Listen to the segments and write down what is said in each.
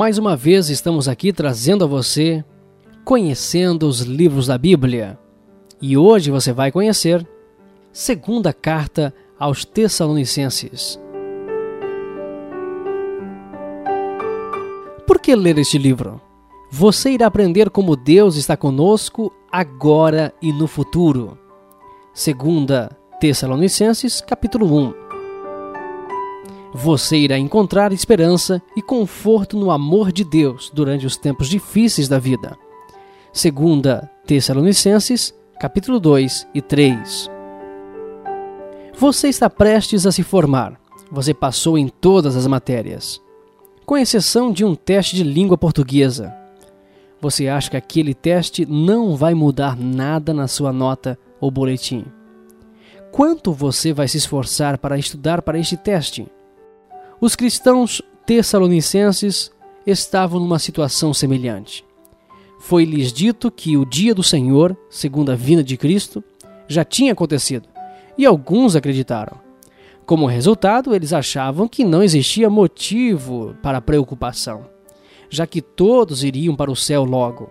Mais uma vez estamos aqui trazendo a você conhecendo os livros da Bíblia. E hoje você vai conhecer Segunda Carta aos Tessalonicenses. Por que ler este livro? Você irá aprender como Deus está conosco agora e no futuro. Segunda Tessalonicenses, capítulo 1. Você irá encontrar esperança e conforto no amor de Deus durante os tempos difíceis da vida. Segunda Tessalonicenses, capítulo 2 e 3. Você está prestes a se formar. Você passou em todas as matérias, com exceção de um teste de língua portuguesa. Você acha que aquele teste não vai mudar nada na sua nota ou boletim? Quanto você vai se esforçar para estudar para este teste? Os cristãos tessalonicenses estavam numa situação semelhante. Foi-lhes dito que o dia do Senhor, segundo a vinda de Cristo, já tinha acontecido, e alguns acreditaram. Como resultado, eles achavam que não existia motivo para preocupação, já que todos iriam para o céu logo.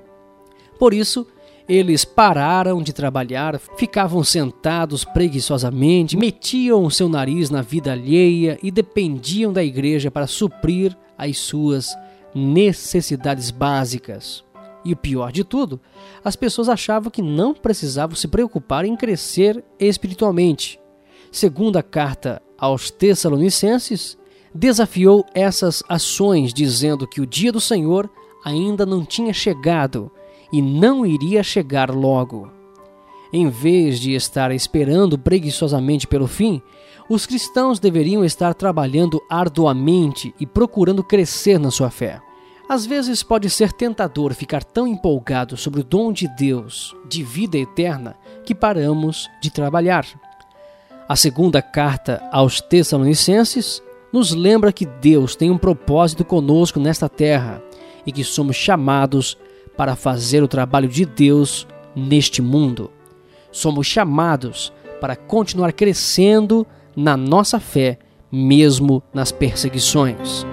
Por isso, eles pararam de trabalhar, ficavam sentados preguiçosamente, metiam o seu nariz na vida alheia e dependiam da igreja para suprir as suas necessidades básicas. E o pior de tudo, as pessoas achavam que não precisavam se preocupar em crescer espiritualmente. Segundo a carta aos Tessalonicenses, desafiou essas ações, dizendo que o dia do Senhor ainda não tinha chegado e não iria chegar logo. Em vez de estar esperando preguiçosamente pelo fim, os cristãos deveriam estar trabalhando arduamente e procurando crescer na sua fé. Às vezes pode ser tentador ficar tão empolgado sobre o dom de Deus, de vida eterna, que paramos de trabalhar. A segunda carta aos Tessalonicenses nos lembra que Deus tem um propósito conosco nesta terra e que somos chamados para fazer o trabalho de Deus neste mundo. Somos chamados para continuar crescendo na nossa fé, mesmo nas perseguições.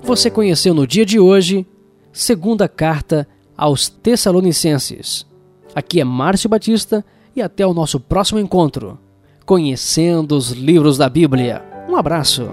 Você conheceu no dia de hoje, segunda carta aos Tessalonicenses. Aqui é Márcio Batista e até o nosso próximo encontro, conhecendo os livros da Bíblia. Um abraço.